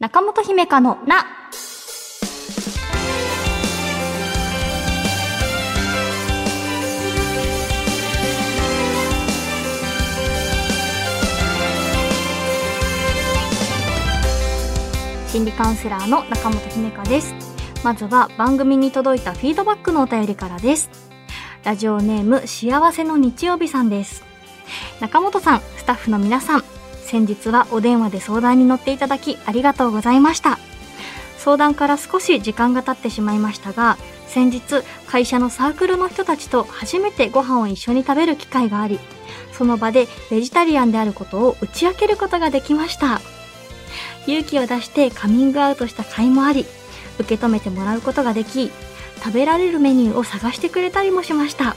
中本姫香のな。心理カウンセラーの中本姫香です。まずは番組に届いたフィードバックのお便りからです。ラジオネーム幸せの日曜日さんです。中本さん、スタッフの皆さん、先日はお電話で相談に乗っていただきありがとうございました。相談から少し時間が経ってしまいましたが、先日会社のサークルの人たちと初めてご飯を一緒に食べる機会があり、その場でベジタリアンであることを打ち明けることができました。勇気を出してカミングアウトした甲斐もあり、受け止めてもらうことができ、食べられるメニューを探してくれたりもしました。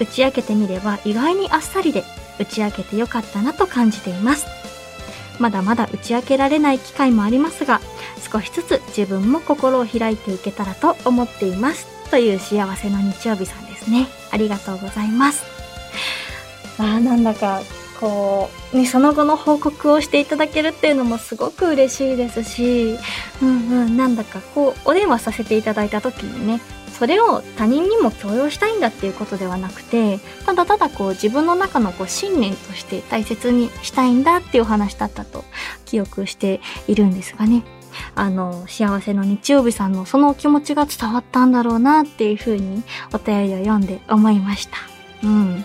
打ち明けてみれば意外にあっさりで、打ち明けてよかったなと感じています。まだまだ打ち明けられない機会もありますが、少しずつ自分も心を開いていけたらと思っています。という幸せの日曜日さんですね。ありがとうございます。あーなんだか、こう、ね、その後の報告をしていただけるっていうのもすごく嬉しいですし、うんうん、なんだかこう、お電話させていただいた時にね、それを他人にも強要したいんだっていうことではなくて、ただただこう自分の中のこう信念として大切にしたいんだっていうお話だったと記憶しているんですがね。あの、幸せの日曜日さんのそのお気持ちが伝わったんだろうなっていうふうにお便りを読んで思いました。うん。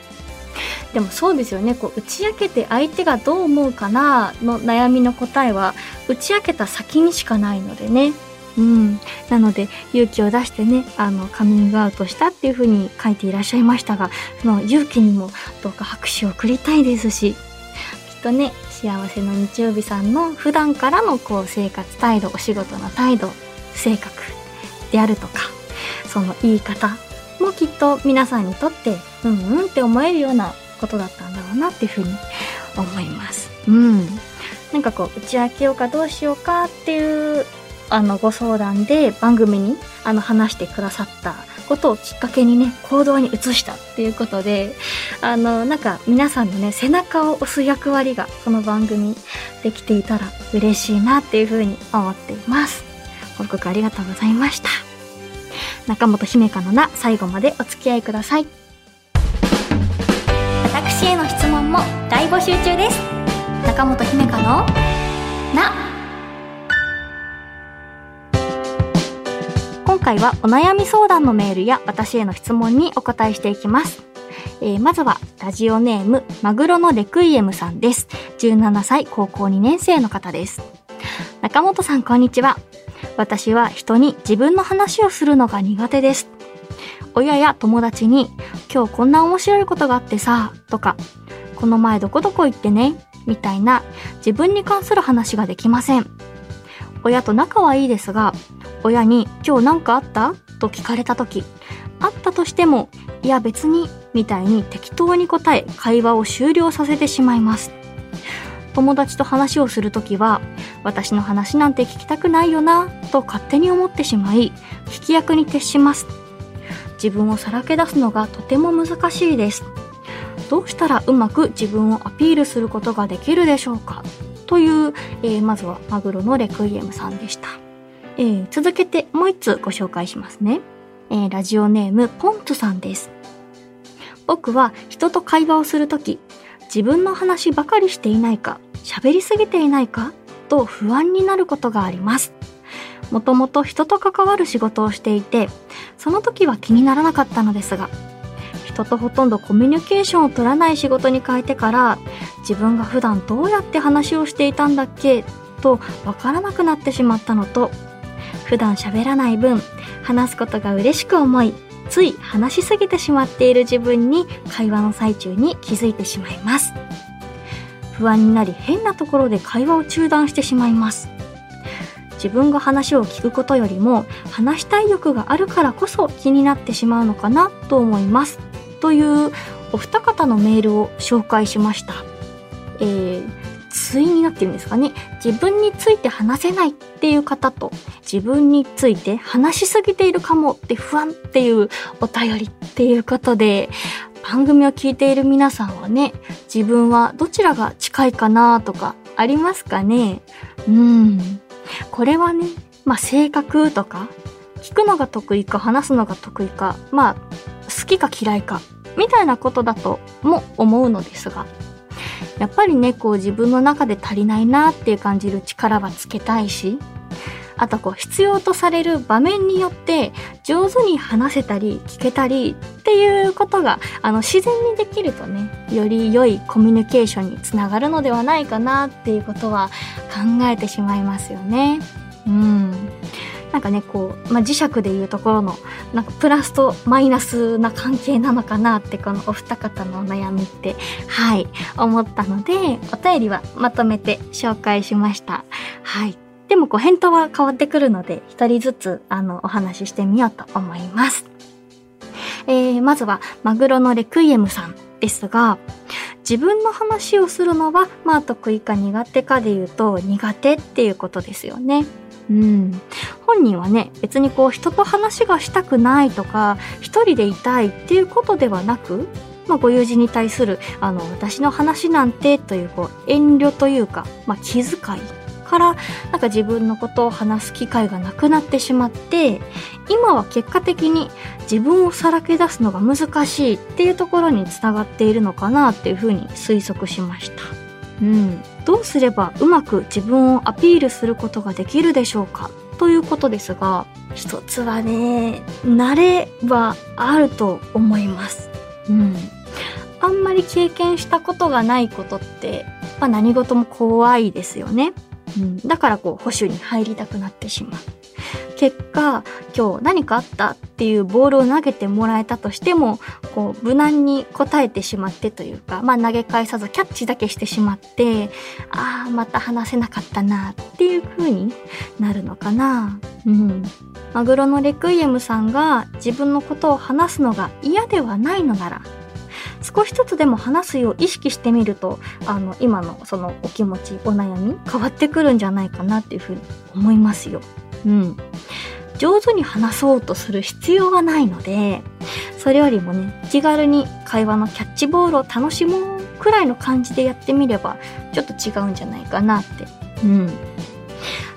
でもそうですよね。こう打ち明けて相手がどう思うかなの悩みの答えは打ち明けた先にしかないのでね。うん。なので、勇気を出してね、あの、カミングアウトしたっていうふうに書いていらっしゃいましたが、その勇気にもどうか拍手を送りたいですし、きっとね、幸せの日曜日さんの普段からのこう生活態度、お仕事の態度、性格であるとか、その言い方もきっと皆さんにとって、うんうんって思えるようなことだったんだろうなっていうふうに思います。うん。なんかこう、打ち明けようかどうしようかっていうあの、ご相談で番組に、あの、話してくださったことをきっかけにね、行動に移したっていうことで、あの、なんか皆さんのね、背中を押す役割が、この番組できていたら嬉しいなっていうふうに思っています。報告ありがとうございました。中本姫香のな、最後までお付き合いください。私への質問も大募集中です。中本姫香のな、回はお悩み相談のメールや私への質問にお答えしていきます。えーまずは、ラジオネーム、マグロのレクイエムさんです。17歳高校2年生の方です。中本さん、こんにちは。私は人に自分の話をするのが苦手です。親や友達に、今日こんな面白いことがあってさ、とか、この前どこどこ行ってね、みたいな自分に関する話ができません。親と仲はいいですが、親に今日何かあった？と聞かれた時、あったとしても、いや別に、みたいに適当に答え、会話を終了させてしまいます。友達と話をするときは、私の話なんて聞きたくないよな、と勝手に思ってしまい、聞き役に徹します。自分をさらけ出すのがとても難しいです。どうしたらうまく自分をアピールすることができるでしょうか？という、えーまずはマグロのレクイエムさんでした。えー続けてもう一つご紹介しますね。えーラジオネームポンツさんです。僕は人と会話をするとき、自分の話ばかりしていないか、喋りすぎていないか、と不安になることがあります。もともと人と関わる仕事をしていて、その時は気にならなかったのですが、人とほとんどコミュニケーションを取らない仕事に変えてから、自分が普段どうやって話をしていたんだっけ、とわからなくなってしまったのと、普段喋らない分、話すことが嬉しく思い、つい話しすぎてしまっている自分に会話の最中に気づいてしまいます。不安になり変なところで会話を中断してしまいます。自分が話を聞くことよりも話したい欲があるからこそ気になってしまうのかなと思います。というお二方のメールを紹介しました。えー、対になってるんですかね。自分について話せないっていう方と自分について話しすぎているかもって不安っていうお便りっていうことで番組を聞いている皆さんはね、自分はどちらが近いかなとかありますかねうん。これはね、まあ性格とか、聞くのが得意か話すのが得意か、まあ好きか嫌いか、みたいなことだとも思うのですが、やっぱりね、こう自分の中で足りないなっていう感じる力はつけたいし、あとこう必要とされる場面によって上手に話せたり聞けたりっていうことがあの自然にできるとねより良いコミュニケーションにつながるのではないかなっていうことは考えてしまいますよね。かね、こう、まあ、磁石でいうところの、なんかプラスとマイナスな関係なのかなって、このお二方のお悩みって、はい、思ったので、お便りはまとめて紹介しました。はい。でもこう返答は変わってくるので、一人ずつあのお話ししてみようと思います。えー、まずは、マグロのレクイエムさんですが、自分の話をするのは、まあ得意か苦手かで言うと、苦手っていうことですよね。うん。本人はね、別にこう人と話がしたくないとか、一人でいたいっていうことではなく、まあ、ご友人に対する、あの、私の話なんてという、こう、遠慮というか、まあ、気遣いから、なんか自分のことを話す機会がなくなってしまって、今は結果的に自分をさらけ出すのが難しいっていうところにつながっているのかなっていうふうに推測しました。うん。どうすればうまく自分をアピールすることができるでしょうかということですが、一つはね、慣れはあると思います。うん。あんまり経験したことがないことって、まあ何事も怖いですよね。うん。だからこう保守に入りたくなってしまう。結果、今日何かあったっていうボールを投げてもらえたとしても、こう、無難に答えてしまってというか、まあ投げ返さずキャッチだけしてしまって、ああ、また話せなかったなっていう風になるのかな。うん。マグロのレクイエムさんが自分のことを話すのが嫌ではないのなら、少しずつでも話すよう意識してみると、あの、今のそのお気持ち、お悩み、変わってくるんじゃないかなっていうふうに思いますよ。うん。上手に話そうとする必要はないので、それよりもね、気軽に会話のキャッチボールを楽しもうくらいの感じでやってみれば、ちょっと違うんじゃないかなって。うん。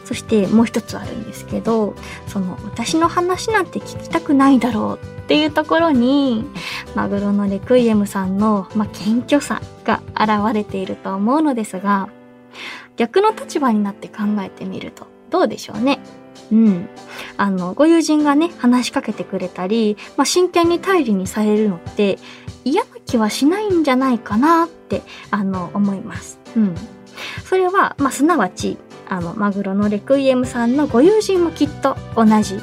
そしてもう一つあるんですけど、その私の話なんて聞きたくないだろうっていうところに、マグロのレクイエムさんの、まあ、謙虚さが現れていると思うのですが、逆の立場になって考えてみると、どうでしょうね？うん。あの、ご友人がね、話しかけてくれたり、まあ、真剣に頼りにされるのって、嫌な気はしないんじゃないかなって、あの、思います。うん。それは、まあ、すなわち、あの、マグロのレクイエムさんのご友人もきっと同じ。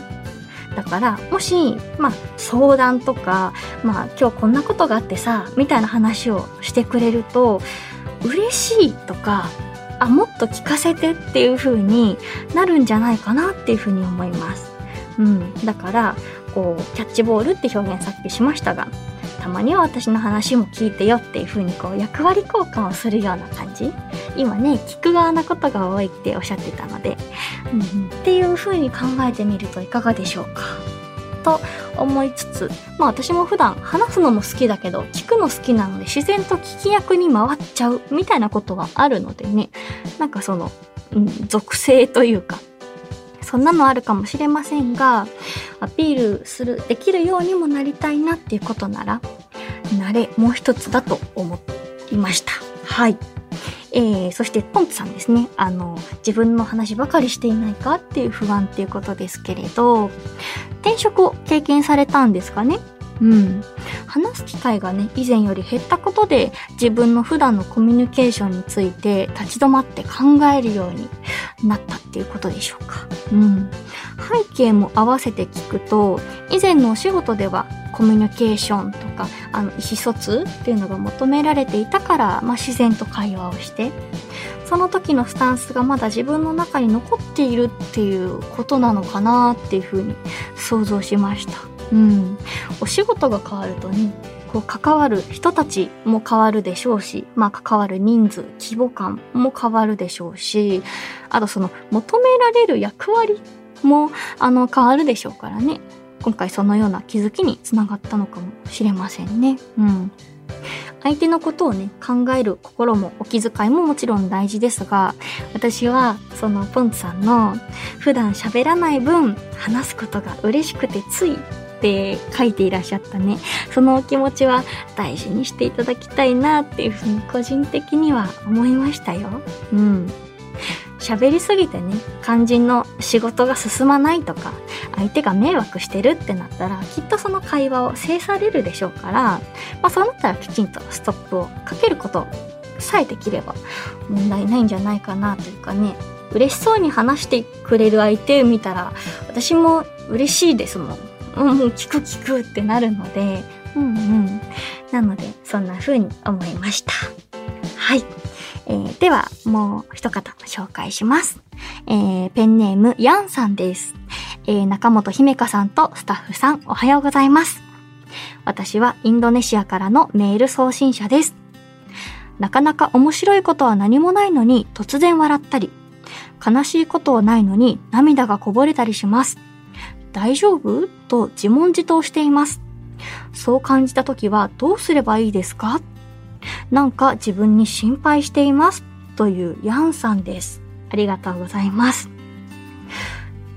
だから、もし、まあ、相談とか、まあ、今日こんなことがあってさ、みたいな話をしてくれると、嬉しいとか、あ、もっと聞かせてっていう風になるんじゃないかなっていう風に思います。うん。だから、こう、キャッチボールって表現さっきしましたが、たまには私の話も聞いてよっていう風にこう役割交換をするような感じ。今ね、聞く側なことが多いっておっしゃってたので、うん、っていう風に考えてみるといかがでしょうか。と思いつつ、まあ私も普段話すのも好きだけど、聞くの好きなので自然と聞き役に回っちゃうみたいなことはあるのでね、なんかその、うん、属性というか、そんなのあるかもしれませんが、アピールする、できるようにもなりたいなっていうことなら、慣れもう一つだと思いました。はい。えー、そしてポンツさんですね。あの、自分の話ばかりしていないかっていう不安っていうことですけれど、転職を経験されたんですかね？うん。話す機会がね、以前より減ったことで、自分の普段のコミュニケーションについて立ち止まって考えるようになったっていうことでしょうか。うん。背景も合わせて聞くと、以前のお仕事ではコミュニケーションとか、あの、意思疎通っていうのが求められていたから、まあ、自然と会話をして、その時のスタンスがまだ自分の中に残っているっていうことなのかなっていうふうに想像しました。うん。お仕事が変わるとね、こう関わる人たちも変わるでしょうし、まあ関わる人数、規模感も変わるでしょうし、あとその求められる役割もあの変わるでしょうからね。今回そのような気づきにつながったのかもしれませんね。うん。相手のことをね、考える心もお気遣いももちろん大事ですが、私はそのポンツさんの普段喋らない分話すことが嬉しくてついって書いていらっしゃったね。そのお気持ちは大事にしていただきたいなっていうふうに個人的には思いましたよ。うん。喋りすぎてね、肝心の仕事が進まないとか、相手が迷惑してるってなったら、きっとその会話を制されるでしょうから、まあそうなったらきちんとストップをかけることさえできれば問題ないんじゃないかなというかね、嬉しそうに話してくれる相手を見たら、私も嬉しいですもん。うんうん、聞く聞くってなるので、うんうん。なので、そんな風に思いました。はい。えー、では、もう一方紹介します。えー、ペンネーム、ヤンさんです。えー、中本姫香さんとスタッフさん、おはようございます。私はインドネシアからのメール送信者です。なかなか面白いことは何もないのに突然笑ったり、悲しいことはないのに涙がこぼれたりします。大丈夫？と自問自答しています。そう感じた時はどうすればいいですか？なんか自分に心配しています。というヤンさんです。ありがとうございます。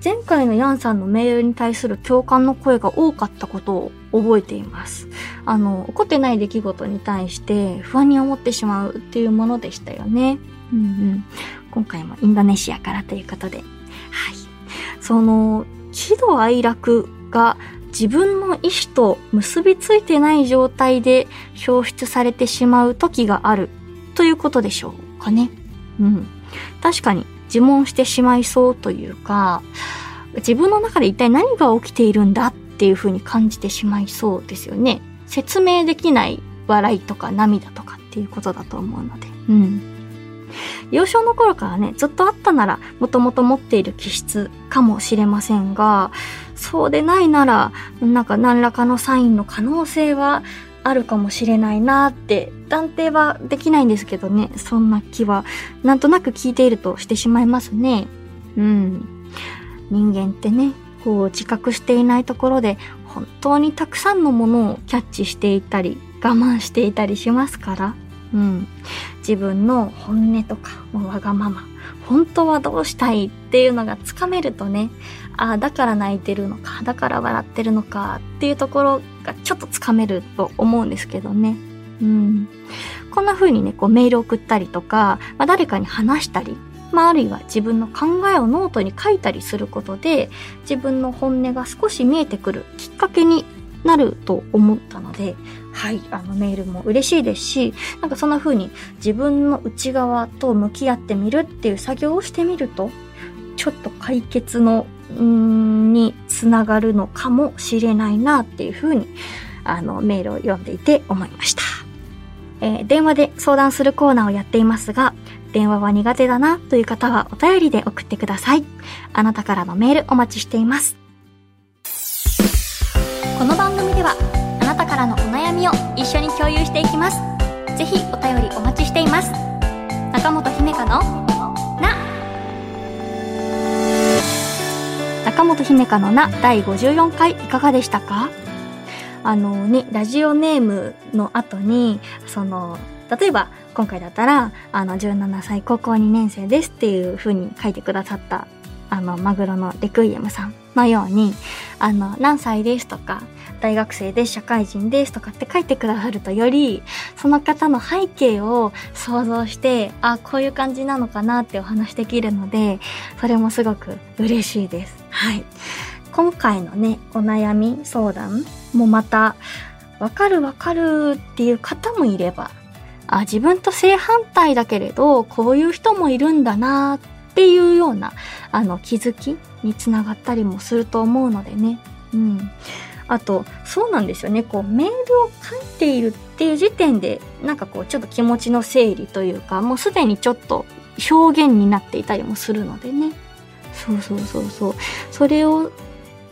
前回のヤンさんのメールに対する共感の声が多かったことを覚えています。あの、起こってない出来事に対して不安に思ってしまうっていうものでしたよね。うんうん。今回もインドネシアからということで。はい。その、喜怒哀楽が自分の意思と結びついてない状態で表出されてしまう時があるということでしょうかね。うん。確かに自問してしまいそうというか、自分の中で一体何が起きているんだっていうふうに感じてしまいそうですよね。説明できない笑いとか涙とかっていうことだと思うので。うん。幼少の頃からね、ずっとあったなら、もともと持っている気質かもしれませんが、そうでないなら、なんか何らかのサインの可能性はあるかもしれないなって、断定はできないんですけどね、そんな気は、なんとなく聞いているとしてしまいますね。うん。人間ってね、こう自覚していないところで、本当にたくさんのものをキャッチしていたり、我慢していたりしますから。うん。自分の本音とか、わがまま、本当はどうしたいっていうのがつかめるとね、ああ、だから泣いてるのか、だから笑ってるのかっていうところがちょっとつかめると思うんですけどね。うん。こんな風にね、こうメール送ったりとか、まあ、誰かに話したり、まあ、あるいは自分の考えをノートに書いたりすることで、自分の本音が少し見えてくるきっかけになると思ったので、はい、あのメールも嬉しいですし、なんかそんな風に自分の内側と向き合ってみるっていう作業をしてみると、ちょっと解決の、んにつながるのかもしれないなっていう風に、あの、メールを読んでいて思いました。えー、電話で相談するコーナーをやっていますが、電話は苦手だなという方はお便りで送ってください。あなたからのメールお待ちしています。ではあなたからのお悩みを一緒に共有していきます。ぜひお便りお待ちしています。中本姫香のな。中本姫香のな第54回いかがでしたか？あのね、ラジオネームの後に、その、例えば、今回だったら、あの、17歳高校2年生ですっていう風に書いてくださった、あの、マグロのレクイエムさんのように、あの、何歳ですとか、大学生で、社会人ですとかって書いてくださるとより、その方の背景を想像して、あ、こういう感じなのかなってお話できるので、それもすごく嬉しいです。はい。今回のね、お悩み相談もまた、わかるわかるっていう方もいれば、あ、自分と正反対だけれど、こういう人もいるんだなっていうような、あの、気づきにつながったりもすると思うのでね。うん。あと、そうなんですよね。こう、メールを書いているっていう時点で、なんかこう、ちょっと気持ちの整理というか、もうすでにちょっと表現になっていたりもするのでね。そうそうそうそう。それを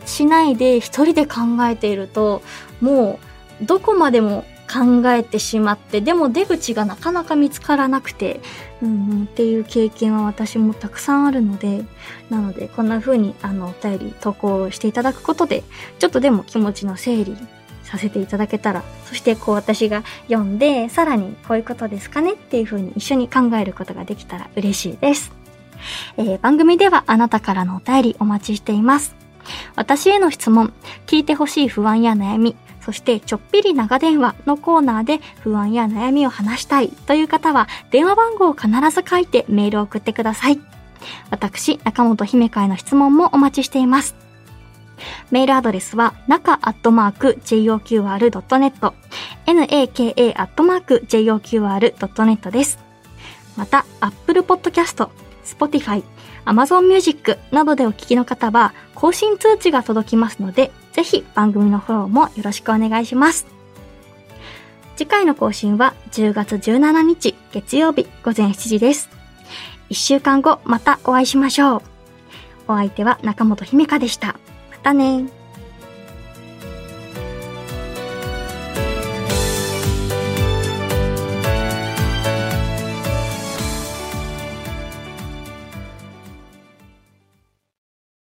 しないで一人で考えていると、もう、どこまでも考えてしまって、でも出口がなかなか見つからなくて、うん、っていう経験は私もたくさんあるので、なので、こんな風に、あの、お便り投稿していただくことで、ちょっとでも気持ちの整理させていただけたら、そしてこう私が読んで、さらにこういうことですかねっていう風に一緒に考えることができたら嬉しいです。えー、番組ではあなたからのお便りお待ちしています。私への質問、聞いてほしい不安や悩み、そしてちょっぴり長電話のコーナーで不安や悩みを話したいという方は電話番号を必ず書いてメールを送ってください。私、中本姫会の質問もお待ちしています。メールアドレスは、中アットマーク JOQR.net、naka アットマーク JOQR.net です。また、Apple Podcast、Spotify、Amazon Music などでお聞きの方は、更新通知が届きますので、ぜひ番組のフォローもよろしくお願いします。次回の更新は10月17日月曜日午前7時です。1週間後またお会いしましょう。お相手は中本姫香でした。またね